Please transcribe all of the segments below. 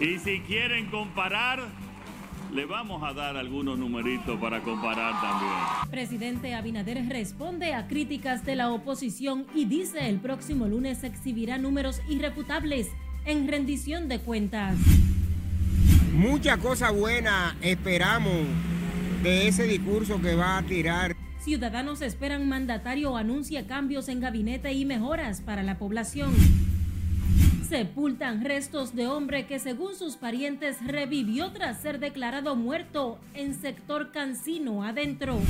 Y si quieren comparar, le vamos a dar algunos numeritos para comparar también. Presidente Abinader responde a críticas de la oposición y dice el próximo lunes exhibirá números irrefutables en rendición de cuentas. Mucha cosa buena esperamos de ese discurso que va a tirar. Ciudadanos esperan mandatario anuncie cambios en gabinete y mejoras para la población. Sepultan restos de hombre que según sus parientes revivió tras ser declarado muerto en sector Cancino adentro.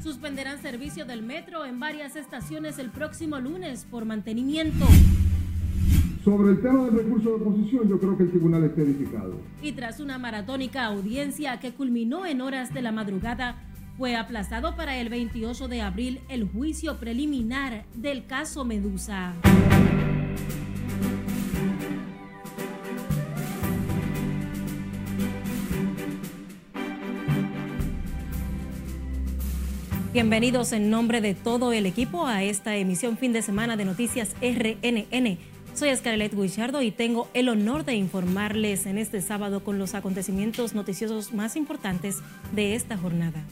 Suspenderán servicio del metro en varias estaciones el próximo lunes por mantenimiento. Sobre el tema del recurso de oposición, yo creo que el tribunal está edificado. Y tras una maratónica audiencia que culminó en horas de la madrugada, fue aplazado para el 28 de abril el juicio preliminar del caso Medusa. Bienvenidos en nombre de todo el equipo a esta emisión fin de semana de Noticias RNN. Soy Scarlett Guichardo y tengo el honor de informarles en este sábado con los acontecimientos noticiosos más importantes de esta jornada.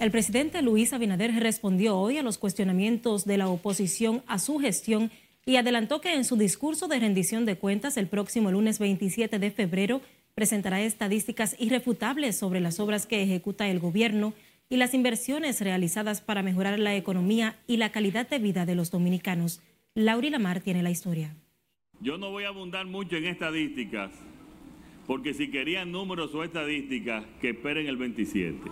El presidente Luis Abinader respondió hoy a los cuestionamientos de la oposición a su gestión y adelantó que en su discurso de rendición de cuentas el próximo lunes 27 de febrero presentará estadísticas irrefutables sobre las obras que ejecuta el gobierno y las inversiones realizadas para mejorar la economía y la calidad de vida de los dominicanos. Lauri Lamar tiene la historia. Yo no voy a abundar mucho en estadísticas, porque si querían números o estadísticas, que esperen el 27.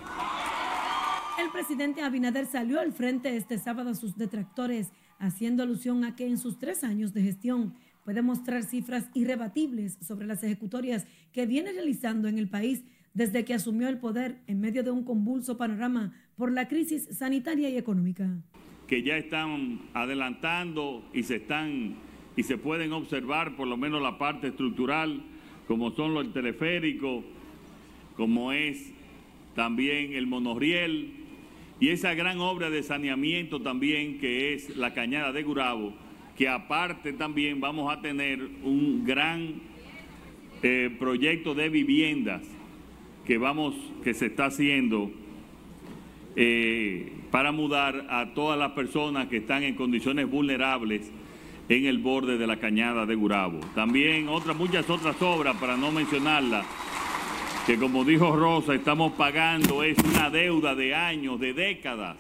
El presidente Abinader salió al frente este sábado a sus detractores, haciendo alusión a que en sus tres años de gestión puede mostrar cifras irrebatibles sobre las ejecutorias que viene realizando en el país desde que asumió el poder en medio de un convulso panorama por la crisis sanitaria y económica. Que ya están adelantando y se están y se pueden observar por lo menos la parte estructural, como son los teleféricos, como es también el monorriel y esa gran obra de saneamiento también que es la cañada de Gurabo, que aparte también vamos a tener un gran eh, proyecto de viviendas que vamos, que se está haciendo eh, para mudar a todas las personas que están en condiciones vulnerables en el borde de la cañada de Gurabo. También otras, muchas otras obras, para no mencionarlas, que como dijo Rosa, estamos pagando, es una deuda de años, de décadas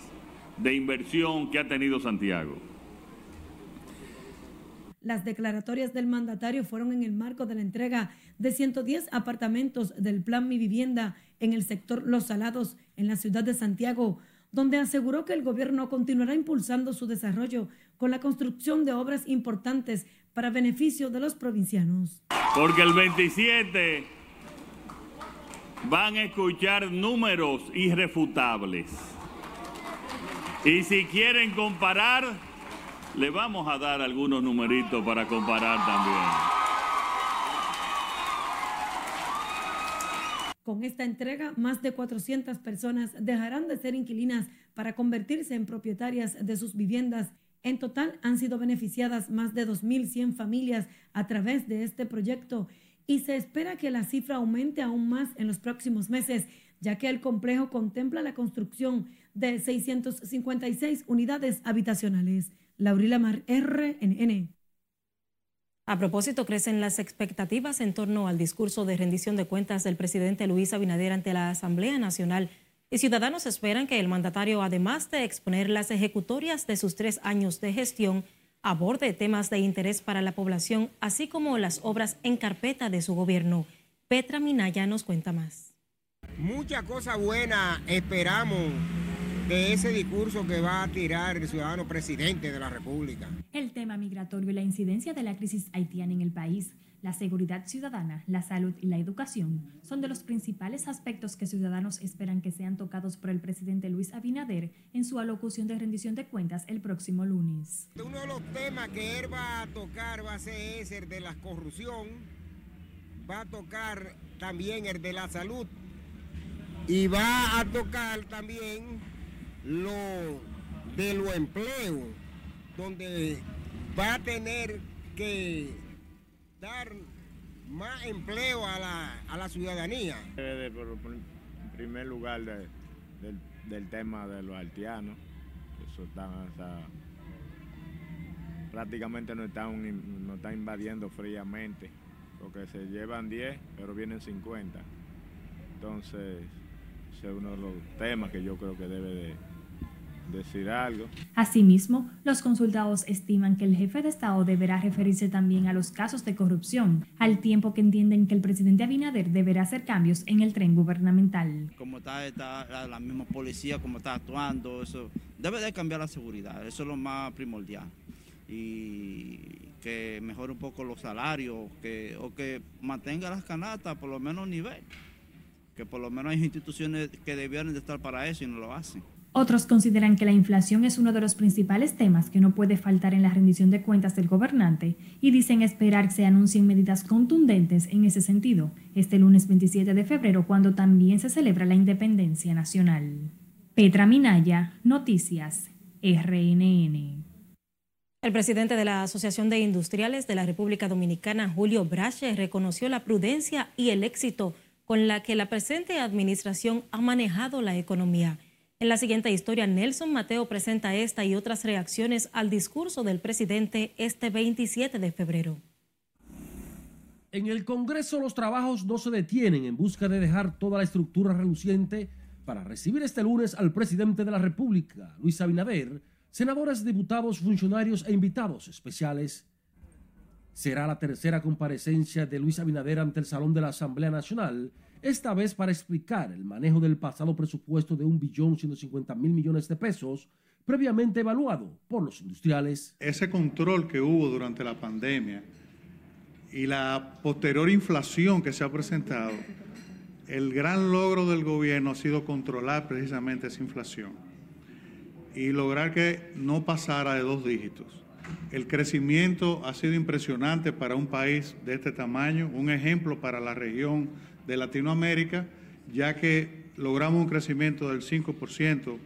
de inversión que ha tenido Santiago. Las declaratorias del mandatario fueron en el marco de la entrega de 110 apartamentos del Plan Mi Vivienda en el sector Los Salados, en la ciudad de Santiago, donde aseguró que el gobierno continuará impulsando su desarrollo con la construcción de obras importantes para beneficio de los provincianos. Porque el 27 van a escuchar números irrefutables. Y si quieren comparar, le vamos a dar algunos numeritos para comparar también. Con esta entrega, más de 400 personas dejarán de ser inquilinas para convertirse en propietarias de sus viviendas. En total han sido beneficiadas más de 2.100 familias a través de este proyecto y se espera que la cifra aumente aún más en los próximos meses, ya que el complejo contempla la construcción de 656 unidades habitacionales. Laurila Mar, RNN. A propósito, crecen las expectativas en torno al discurso de rendición de cuentas del presidente Luis Abinader ante la Asamblea Nacional y ciudadanos esperan que el mandatario, además de exponer las ejecutorias de sus tres años de gestión, aborde temas de interés para la población, así como las obras en carpeta de su gobierno. Petra Minaya nos cuenta más. Mucha cosa buena esperamos de ese discurso que va a tirar el ciudadano presidente de la República. El tema migratorio y la incidencia de la crisis haitiana en el país, la seguridad ciudadana, la salud y la educación son de los principales aspectos que ciudadanos esperan que sean tocados por el presidente Luis Abinader en su alocución de rendición de cuentas el próximo lunes. Uno de los temas que él va a tocar va a ser ese, el de la corrupción, va a tocar también el de la salud y va a tocar también lo de los empleos, donde va a tener que dar más empleo a la, a la ciudadanía. en primer lugar del, tema de los haitianos, eso está, prácticamente nos están, nos está invadiendo fríamente, porque se llevan 10, pero vienen 50. Entonces, ese es uno de los temas que yo creo que debe de decir algo. Asimismo, los consultados estiman que el jefe de Estado deberá referirse también a los casos de corrupción, al tiempo que entienden que el presidente Abinader deberá hacer cambios en el tren gubernamental. Como está, está la misma policía, como está actuando, eso debe de cambiar la seguridad, eso es lo más primordial. Y que mejore un poco los salarios, que, o que mantenga las canastas por lo menos nivel, que por lo menos hay instituciones que debieran de estar para eso y no lo hacen. Otros consideran que la inflación es uno de los principales temas que no puede faltar en la rendición de cuentas del gobernante y dicen esperar que se anuncien medidas contundentes en ese sentido este lunes 27 de febrero cuando también se celebra la independencia nacional. Petra Minaya, Noticias, RNN. El presidente de la Asociación de Industriales de la República Dominicana, Julio Brache, reconoció la prudencia y el éxito con la que la presente administración ha manejado la economía en la siguiente historia, Nelson Mateo presenta esta y otras reacciones al discurso del presidente este 27 de febrero. En el Congreso los trabajos no se detienen en busca de dejar toda la estructura reluciente para recibir este lunes al presidente de la República, Luis Abinader, senadores, diputados, funcionarios e invitados especiales. Será la tercera comparecencia de Luis Abinader ante el Salón de la Asamblea Nacional esta vez para explicar el manejo del pasado presupuesto de 1.150.000 millones de pesos previamente evaluado por los industriales. Ese control que hubo durante la pandemia y la posterior inflación que se ha presentado, el gran logro del gobierno ha sido controlar precisamente esa inflación y lograr que no pasara de dos dígitos. El crecimiento ha sido impresionante para un país de este tamaño, un ejemplo para la región de Latinoamérica, ya que logramos un crecimiento del 5%,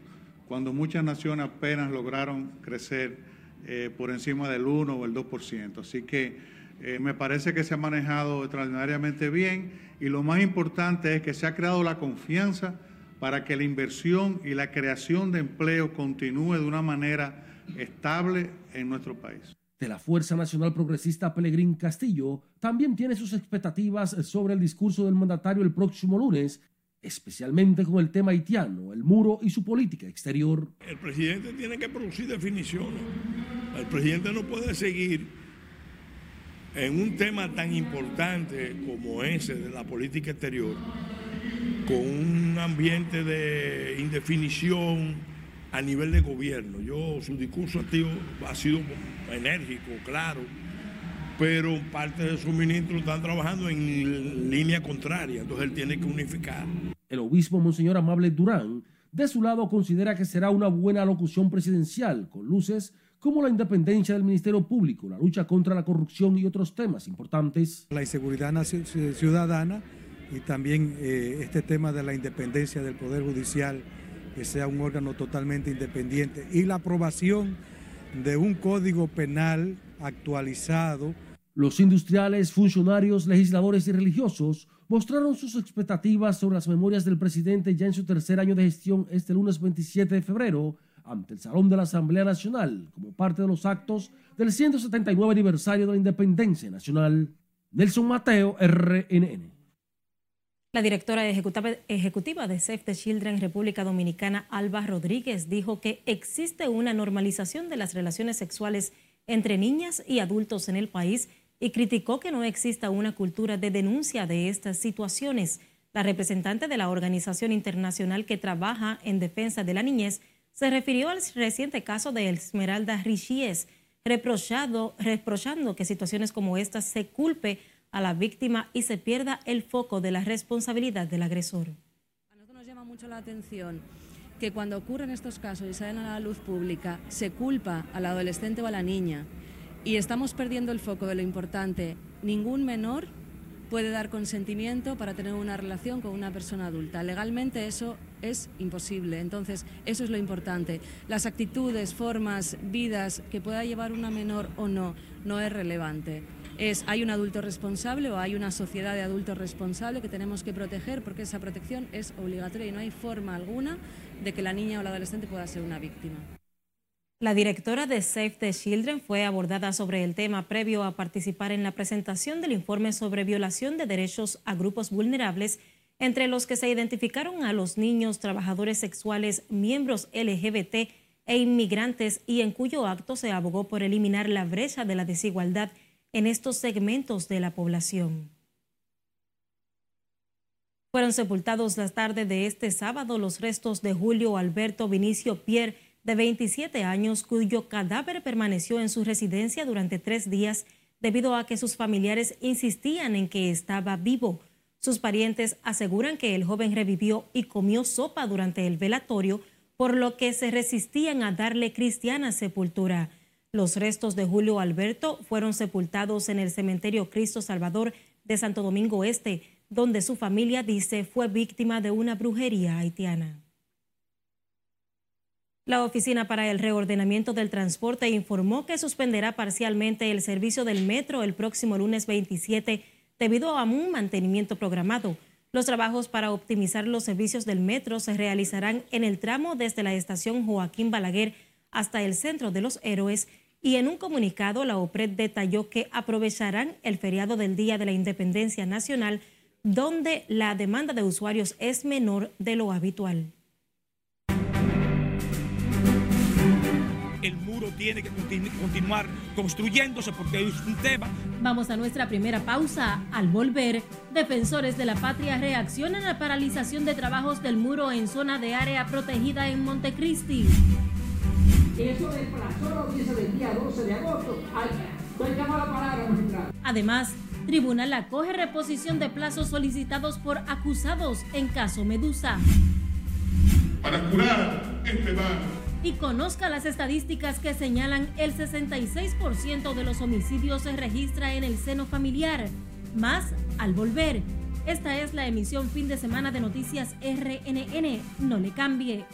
cuando muchas naciones apenas lograron crecer eh, por encima del 1 o el 2%. Así que eh, me parece que se ha manejado extraordinariamente bien y lo más importante es que se ha creado la confianza para que la inversión y la creación de empleo continúe de una manera estable en nuestro país de la Fuerza Nacional Progresista Pelegrín Castillo también tiene sus expectativas sobre el discurso del mandatario el próximo lunes, especialmente con el tema haitiano, el muro y su política exterior. El presidente tiene que producir definiciones. El presidente no puede seguir en un tema tan importante como ese de la política exterior, con un ambiente de indefinición a nivel de gobierno. Yo, su discurso ha sido enérgico, claro, pero parte de sus ministros están trabajando en línea contraria, entonces él tiene que unificar. El obispo Monseñor Amable Durán, de su lado, considera que será una buena locución presidencial, con luces como la independencia del Ministerio Público, la lucha contra la corrupción y otros temas importantes. La inseguridad ciudadana y también eh, este tema de la independencia del Poder Judicial, que sea un órgano totalmente independiente, y la aprobación de un código penal actualizado. Los industriales, funcionarios, legisladores y religiosos mostraron sus expectativas sobre las memorias del presidente ya en su tercer año de gestión este lunes 27 de febrero ante el Salón de la Asamblea Nacional como parte de los actos del 179 aniversario de la independencia nacional. Nelson Mateo, RNN. La directora ejecutiva de Save the Children República Dominicana, Alba Rodríguez, dijo que existe una normalización de las relaciones sexuales entre niñas y adultos en el país y criticó que no exista una cultura de denuncia de estas situaciones. La representante de la organización internacional que trabaja en defensa de la niñez se refirió al reciente caso de Esmeralda Richies, reprochando que situaciones como estas se culpe a la víctima y se pierda el foco de la responsabilidad del agresor. A nosotros nos llama mucho la atención que cuando ocurren estos casos y salen a la luz pública, se culpa al adolescente o a la niña y estamos perdiendo el foco de lo importante. Ningún menor puede dar consentimiento para tener una relación con una persona adulta. Legalmente eso es imposible. Entonces, eso es lo importante. Las actitudes, formas, vidas que pueda llevar una menor o no, no es relevante. Es hay un adulto responsable o hay una sociedad de adultos responsables que tenemos que proteger porque esa protección es obligatoria y no hay forma alguna de que la niña o la adolescente pueda ser una víctima. La directora de Save the Children fue abordada sobre el tema previo a participar en la presentación del informe sobre violación de derechos a grupos vulnerables, entre los que se identificaron a los niños, trabajadores sexuales, miembros LGBT e inmigrantes y en cuyo acto se abogó por eliminar la brecha de la desigualdad en estos segmentos de la población. Fueron sepultados la tarde de este sábado los restos de Julio Alberto Vinicio Pierre, de 27 años, cuyo cadáver permaneció en su residencia durante tres días debido a que sus familiares insistían en que estaba vivo. Sus parientes aseguran que el joven revivió y comió sopa durante el velatorio, por lo que se resistían a darle cristiana sepultura. Los restos de Julio Alberto fueron sepultados en el cementerio Cristo Salvador de Santo Domingo Este, donde su familia dice fue víctima de una brujería haitiana. La Oficina para el Reordenamiento del Transporte informó que suspenderá parcialmente el servicio del metro el próximo lunes 27 debido a un mantenimiento programado. Los trabajos para optimizar los servicios del metro se realizarán en el tramo desde la estación Joaquín Balaguer hasta el centro de los héroes y en un comunicado la OPRED detalló que aprovecharán el feriado del Día de la Independencia Nacional, donde la demanda de usuarios es menor de lo habitual. El muro tiene que continuar construyéndose porque es un tema. Vamos a nuestra primera pausa. Al volver, defensores de la patria reaccionan a la paralización de trabajos del muro en zona de área protegida en Montecristi. Eso es para solo del día 12 de agosto. la palabra, Además, Tribunal acoge reposición de plazos solicitados por acusados en caso Medusa. Para curar este mal. Y conozca las estadísticas que señalan el 66% de los homicidios se registra en el seno familiar. Más al volver. Esta es la emisión fin de semana de Noticias RNN. No le cambie.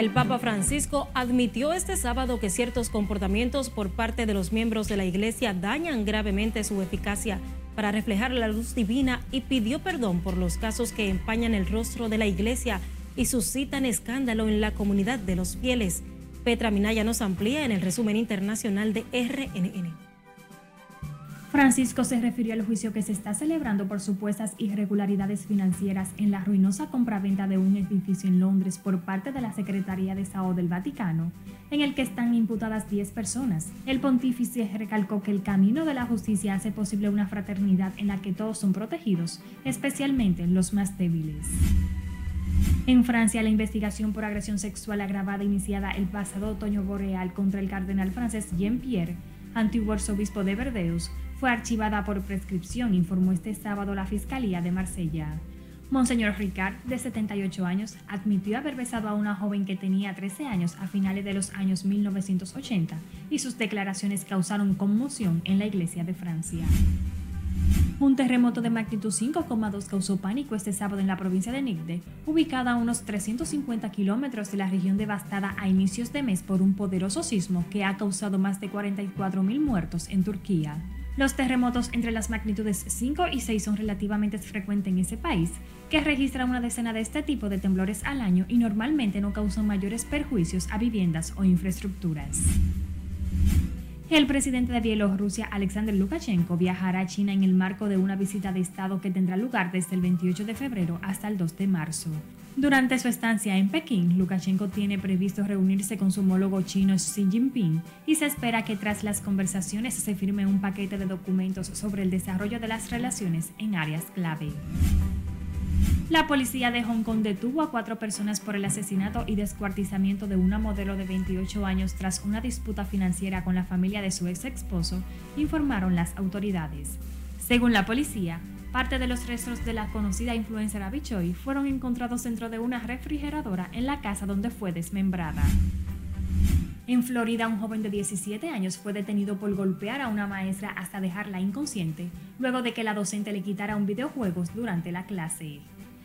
El Papa Francisco admitió este sábado que ciertos comportamientos por parte de los miembros de la Iglesia dañan gravemente su eficacia para reflejar la luz divina y pidió perdón por los casos que empañan el rostro de la Iglesia y suscitan escándalo en la comunidad de los fieles. Petra Minaya nos amplía en el resumen internacional de RNN. Francisco se refirió al juicio que se está celebrando por supuestas irregularidades financieras en la ruinosa compraventa de un edificio en Londres por parte de la Secretaría de Estado del Vaticano, en el que están imputadas 10 personas. El pontífice recalcó que el camino de la justicia hace posible una fraternidad en la que todos son protegidos, especialmente los más débiles. En Francia, la investigación por agresión sexual agravada iniciada el pasado otoño boreal contra el cardenal francés Jean-Pierre, antiguo arzobispo de Verdeus, fue archivada por prescripción, informó este sábado la Fiscalía de Marsella. Monseñor Ricard, de 78 años, admitió haber besado a una joven que tenía 13 años a finales de los años 1980 y sus declaraciones causaron conmoción en la Iglesia de Francia. Un terremoto de magnitud 5,2 causó pánico este sábado en la provincia de Nigde, ubicada a unos 350 kilómetros de la región devastada a inicios de mes por un poderoso sismo que ha causado más de 44.000 muertos en Turquía. Los terremotos entre las magnitudes 5 y 6 son relativamente frecuentes en ese país, que registra una decena de este tipo de temblores al año y normalmente no causan mayores perjuicios a viviendas o infraestructuras. El presidente de Bielorrusia, Alexander Lukashenko, viajará a China en el marco de una visita de Estado que tendrá lugar desde el 28 de febrero hasta el 2 de marzo. Durante su estancia en Pekín, Lukashenko tiene previsto reunirse con su homólogo chino Xi Jinping y se espera que tras las conversaciones se firme un paquete de documentos sobre el desarrollo de las relaciones en áreas clave. La policía de Hong Kong detuvo a cuatro personas por el asesinato y descuartizamiento de una modelo de 28 años tras una disputa financiera con la familia de su ex esposo, informaron las autoridades. Según la policía, Parte de los restos de la conocida influencer Abby Choi fueron encontrados dentro de una refrigeradora en la casa donde fue desmembrada. En Florida, un joven de 17 años fue detenido por golpear a una maestra hasta dejarla inconsciente, luego de que la docente le quitara un videojuegos durante la clase.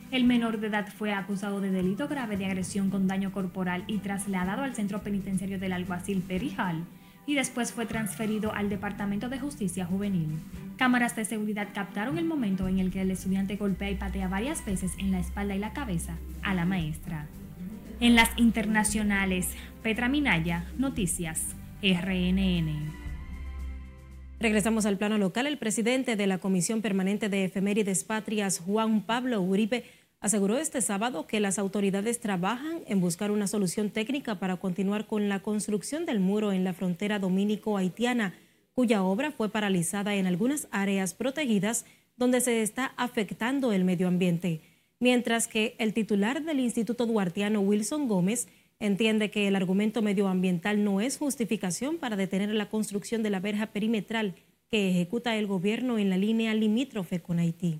El menor de edad fue acusado de delito grave de agresión con daño corporal y trasladado al centro penitenciario del alguacil Perijal y después fue transferido al Departamento de Justicia Juvenil. Cámaras de seguridad captaron el momento en el que el estudiante golpea y patea varias veces en la espalda y la cabeza a la maestra. En las internacionales, Petra Minaya, Noticias, RNN. Regresamos al plano local. El presidente de la Comisión Permanente de Efemérides Patrias, Juan Pablo Uribe, aseguró este sábado que las autoridades trabajan en buscar una solución técnica para continuar con la construcción del muro en la frontera dominico-haitiana, cuya obra fue paralizada en algunas áreas protegidas donde se está afectando el medio ambiente. Mientras que el titular del Instituto Duartiano, Wilson Gómez, entiende que el argumento medioambiental no es justificación para detener la construcción de la verja perimetral que ejecuta el gobierno en la línea limítrofe con Haití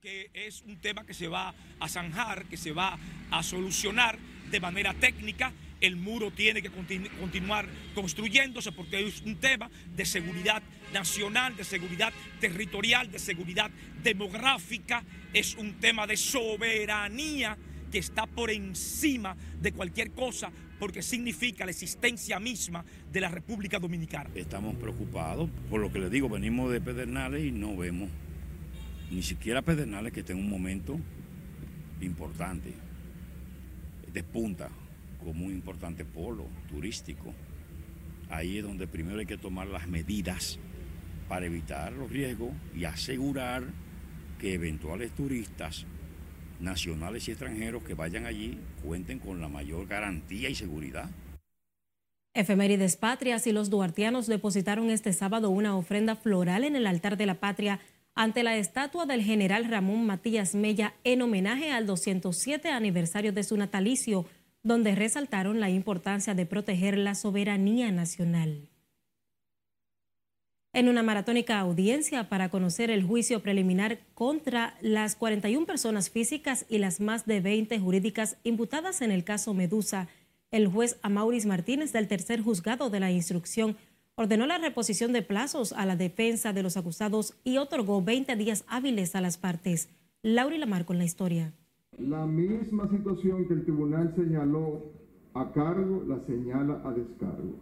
que es un tema que se va a zanjar, que se va a solucionar de manera técnica. El muro tiene que continuar construyéndose porque es un tema de seguridad nacional, de seguridad territorial, de seguridad demográfica, es un tema de soberanía que está por encima de cualquier cosa porque significa la existencia misma de la República Dominicana. Estamos preocupados, por lo que les digo, venimos de Pedernales y no vemos ni siquiera Pedernales que está en un momento importante, despunta como un importante polo turístico. Ahí es donde primero hay que tomar las medidas para evitar los riesgos y asegurar que eventuales turistas nacionales y extranjeros que vayan allí cuenten con la mayor garantía y seguridad. Efemérides Patrias y los duartianos depositaron este sábado una ofrenda floral en el altar de la patria ante la estatua del general Ramón Matías Mella en homenaje al 207 aniversario de su natalicio, donde resaltaron la importancia de proteger la soberanía nacional. En una maratónica audiencia para conocer el juicio preliminar contra las 41 personas físicas y las más de 20 jurídicas imputadas en el caso Medusa, el juez Amauris Martínez del tercer juzgado de la instrucción ordenó la reposición de plazos a la defensa de los acusados y otorgó 20 días hábiles a las partes. Laura Lamar con la historia. La misma situación que el tribunal señaló a cargo la señala a descargo.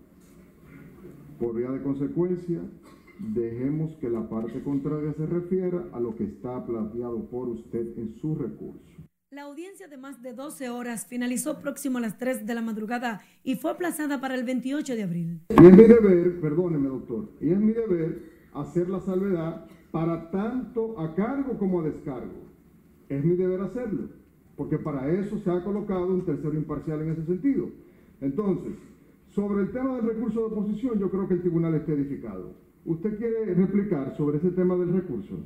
Por vía de consecuencia, dejemos que la parte contraria se refiera a lo que está planteado por usted en su recurso. La audiencia de más de 12 horas finalizó próximo a las 3 de la madrugada y fue aplazada para el 28 de abril. Y es mi deber, perdóneme doctor, y es mi deber hacer la salvedad para tanto a cargo como a descargo. Es mi deber hacerlo, porque para eso se ha colocado un tercero imparcial en ese sentido. Entonces, sobre el tema del recurso de oposición, yo creo que el tribunal está edificado. ¿Usted quiere replicar sobre ese tema del recurso?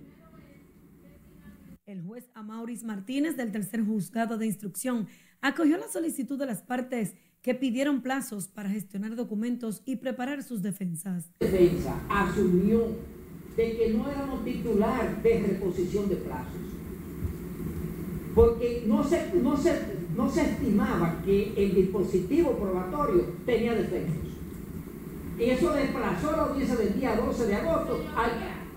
El juez Amauris Martínez del tercer juzgado de instrucción acogió la solicitud de las partes que pidieron plazos para gestionar documentos y preparar sus defensas. La defensa asumió de que no éramos titular de reposición de plazos, porque no se, no se, no se estimaba que el dispositivo probatorio tenía defectos. Y eso desplazó la audiencia del día 12 de agosto.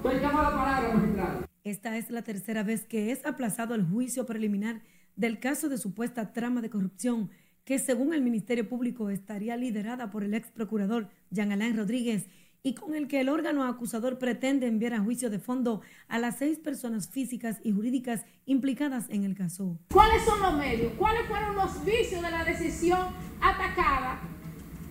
Estoy llamando la palabra, magistrado. Esta es la tercera vez que es aplazado el juicio preliminar del caso de supuesta trama de corrupción que según el Ministerio Público estaría liderada por el ex procurador Jean Alain Rodríguez y con el que el órgano acusador pretende enviar a juicio de fondo a las seis personas físicas y jurídicas implicadas en el caso. ¿Cuáles son los medios? ¿Cuáles fueron los vicios de la decisión atacada,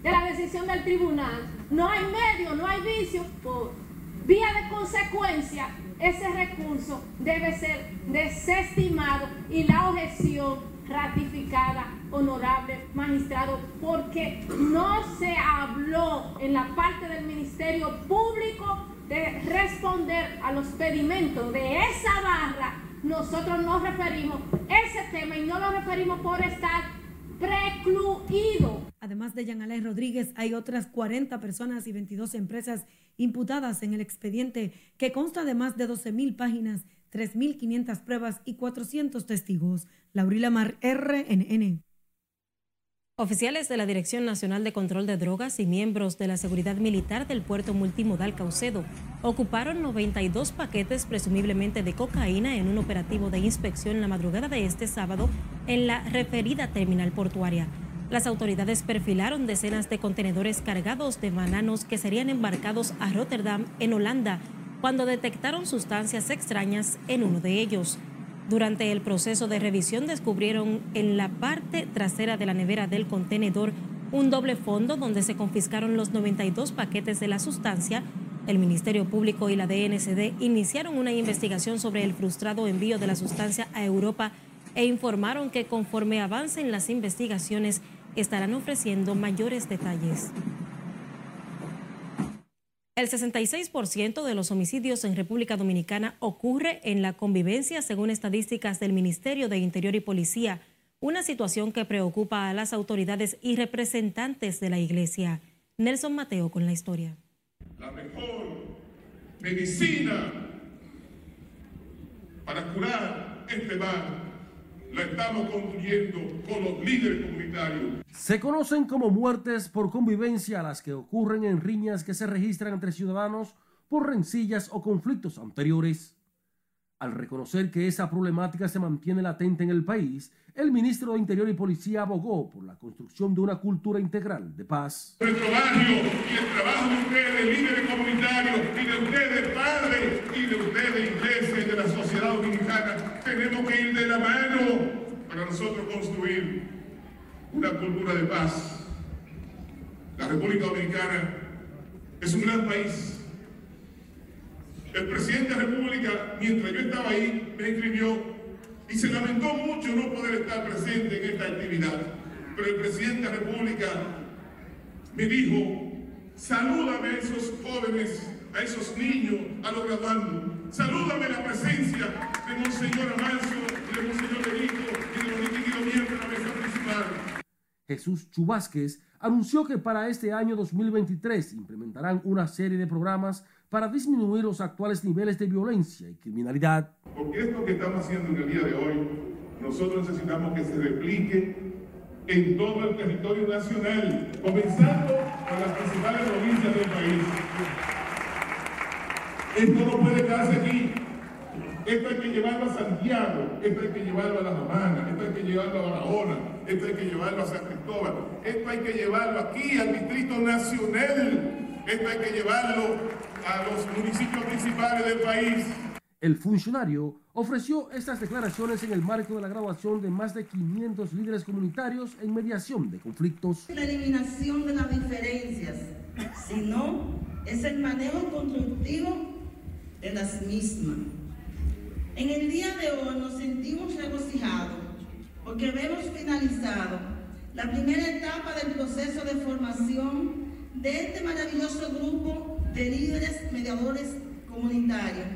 de la decisión del tribunal? No hay medio, no hay vicio. Por vía de consecuencia, ese recurso debe ser desestimado y la objeción ratificada, honorable magistrado, porque no se habló en la parte del Ministerio Público de responder a los pedimentos de esa barra. Nosotros nos referimos a ese tema y no lo referimos por estar precluido. Además de Jean Rodríguez, hay otras 40 personas y 22 empresas imputadas en el expediente que consta de más de 12.000 páginas, 3.500 pruebas y 400 testigos. Laurila Mar, RNN. Oficiales de la Dirección Nacional de Control de Drogas y miembros de la Seguridad Militar del puerto multimodal Caucedo ocuparon 92 paquetes presumiblemente de cocaína en un operativo de inspección la madrugada de este sábado en la referida terminal portuaria. Las autoridades perfilaron decenas de contenedores cargados de bananos que serían embarcados a Rotterdam, en Holanda, cuando detectaron sustancias extrañas en uno de ellos. Durante el proceso de revisión descubrieron en la parte trasera de la nevera del contenedor un doble fondo donde se confiscaron los 92 paquetes de la sustancia. El Ministerio Público y la DNCD iniciaron una investigación sobre el frustrado envío de la sustancia a Europa e informaron que conforme avancen las investigaciones estarán ofreciendo mayores detalles. El 66% de los homicidios en República Dominicana ocurre en la convivencia, según estadísticas del Ministerio de Interior y Policía, una situación que preocupa a las autoridades y representantes de la Iglesia. Nelson Mateo con la historia. La mejor medicina para curar este mal la estamos con los líderes comunitarios. Se conocen como muertes por convivencia las que ocurren en riñas que se registran entre ciudadanos por rencillas o conflictos anteriores. Al reconocer que esa problemática se mantiene latente en el país, el ministro de Interior y Policía abogó por la construcción de una cultura integral de paz. Nuestro barrio y el trabajo de ustedes, líderes comunitarios, y de ustedes, padres, y de ustedes, iglesias, y de la sociedad dominicana, tenemos que ir de la mano para nosotros construir una cultura de paz. La República Dominicana es un gran país. El presidente de la República, mientras yo estaba ahí, me escribió y se lamentó mucho no poder estar presente en esta actividad. Pero el presidente de la República me dijo, salúdame a esos jóvenes, a esos niños, a los graduandos. Salúdame la presencia de Monseñor Amancio de Monseñor Benito y de los distinguidos de la mesa principal. Jesús Chubásquez anunció que para este año 2023 implementarán una serie de programas para disminuir los actuales niveles de violencia y criminalidad. Porque esto que estamos haciendo en el día de hoy, nosotros necesitamos que se replique en todo el territorio nacional, comenzando con las principales provincias del país. Esto no puede quedarse aquí. Esto hay que llevarlo a Santiago, esto hay que llevarlo a La Romana, esto hay que llevarlo a Barahona, esto hay que llevarlo a San Cristóbal, esto hay que llevarlo aquí al Distrito Nacional, esto hay que llevarlo a los municipios principales del país. El funcionario ofreció estas declaraciones en el marco de la graduación de más de 500 líderes comunitarios en mediación de conflictos. La eliminación de las diferencias, sino es el manejo constructivo de las mismas. En el día de hoy nos sentimos regocijados porque hemos finalizado la primera etapa del proceso de formación de este maravilloso grupo de líderes mediadores comunitarios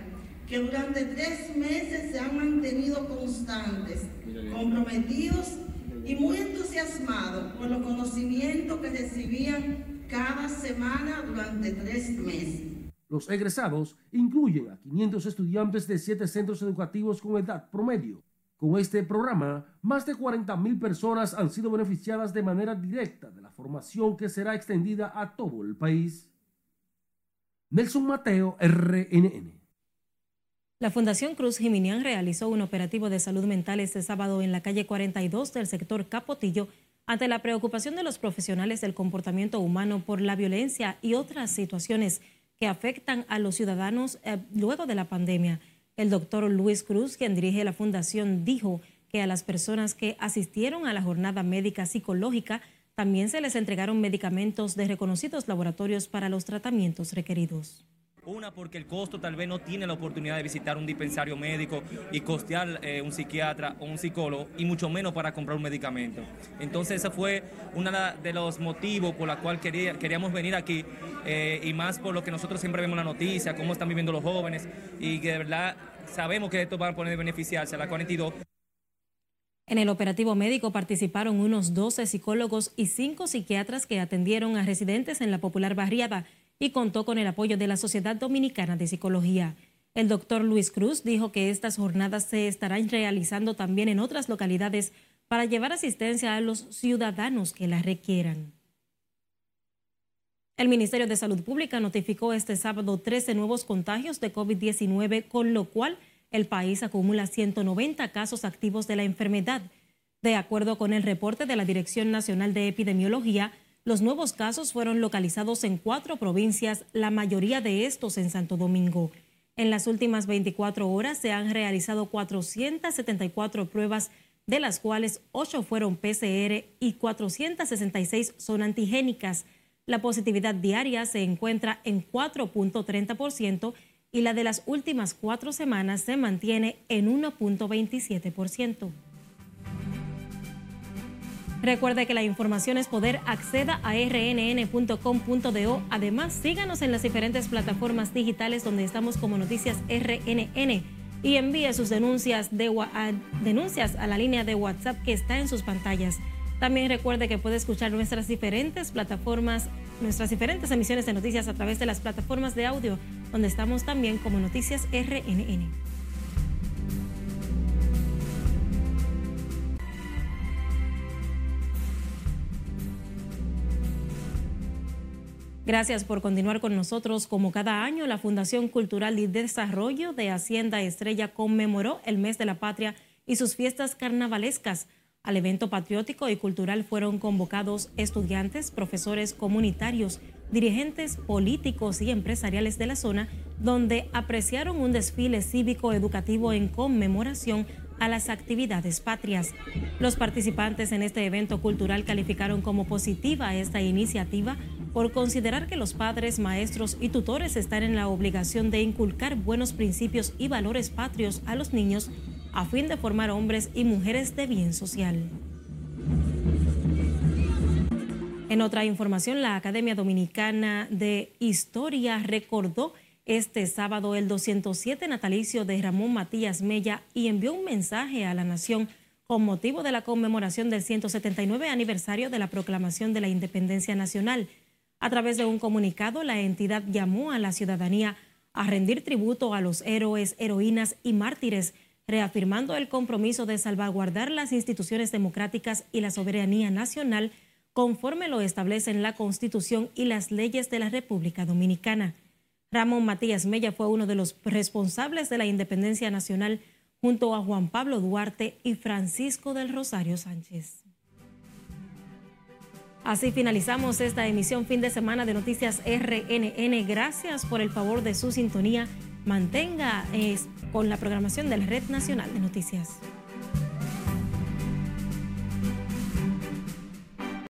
que durante tres meses se han mantenido constantes, comprometidos y muy entusiasmados por los conocimientos que recibían cada semana durante tres meses. Los egresados incluyen a 500 estudiantes de siete centros educativos con edad promedio. Con este programa, más de 40.000 personas han sido beneficiadas de manera directa de la formación que será extendida a todo el país. Nelson Mateo, RNN. La Fundación Cruz Jiminián realizó un operativo de salud mental este sábado en la calle 42 del sector Capotillo ante la preocupación de los profesionales del comportamiento humano por la violencia y otras situaciones que afectan a los ciudadanos eh, luego de la pandemia. El doctor Luis Cruz, quien dirige la fundación, dijo que a las personas que asistieron a la jornada médica psicológica también se les entregaron medicamentos de reconocidos laboratorios para los tratamientos requeridos. Una, porque el costo tal vez no tiene la oportunidad de visitar un dispensario médico y costear eh, un psiquiatra o un psicólogo, y mucho menos para comprar un medicamento. Entonces, ese fue uno de los motivos por la cual quería, queríamos venir aquí, eh, y más por lo que nosotros siempre vemos en la noticia, cómo están viviendo los jóvenes, y que de verdad sabemos que esto va a poner beneficiarse a la 42. En el operativo médico participaron unos 12 psicólogos y 5 psiquiatras que atendieron a residentes en la popular barriada y contó con el apoyo de la Sociedad Dominicana de Psicología. El doctor Luis Cruz dijo que estas jornadas se estarán realizando también en otras localidades para llevar asistencia a los ciudadanos que la requieran. El Ministerio de Salud Pública notificó este sábado 13 nuevos contagios de COVID-19, con lo cual el país acumula 190 casos activos de la enfermedad. De acuerdo con el reporte de la Dirección Nacional de Epidemiología, los nuevos casos fueron localizados en cuatro provincias, la mayoría de estos en Santo Domingo. En las últimas 24 horas se han realizado 474 pruebas, de las cuales 8 fueron PCR y 466 son antigénicas. La positividad diaria se encuentra en 4.30% y la de las últimas cuatro semanas se mantiene en 1.27%. Recuerde que la información es poder. Acceda a rnn.com.do. Además, síganos en las diferentes plataformas digitales donde estamos como Noticias RNN y envíe sus denuncias, denuncias a la línea de WhatsApp que está en sus pantallas. También recuerde que puede escuchar nuestras diferentes plataformas, nuestras diferentes emisiones de noticias a través de las plataformas de audio, donde estamos también como Noticias RNN. Gracias por continuar con nosotros. Como cada año, la Fundación Cultural y Desarrollo de Hacienda Estrella conmemoró el mes de la patria y sus fiestas carnavalescas. Al evento patriótico y cultural fueron convocados estudiantes, profesores comunitarios, dirigentes políticos y empresariales de la zona, donde apreciaron un desfile cívico-educativo en conmemoración a las actividades patrias. Los participantes en este evento cultural calificaron como positiva esta iniciativa por considerar que los padres, maestros y tutores están en la obligación de inculcar buenos principios y valores patrios a los niños a fin de formar hombres y mujeres de bien social. En otra información, la Academia Dominicana de Historia recordó este sábado el 207 natalicio de Ramón Matías Mella y envió un mensaje a la nación con motivo de la conmemoración del 179 aniversario de la proclamación de la independencia nacional. A través de un comunicado, la entidad llamó a la ciudadanía a rendir tributo a los héroes, heroínas y mártires, reafirmando el compromiso de salvaguardar las instituciones democráticas y la soberanía nacional conforme lo establecen la Constitución y las leyes de la República Dominicana. Ramón Matías Mella fue uno de los responsables de la independencia nacional junto a Juan Pablo Duarte y Francisco del Rosario Sánchez. Así finalizamos esta emisión fin de semana de Noticias RNN. Gracias por el favor de su sintonía. Mantenga con la programación de la Red Nacional de Noticias.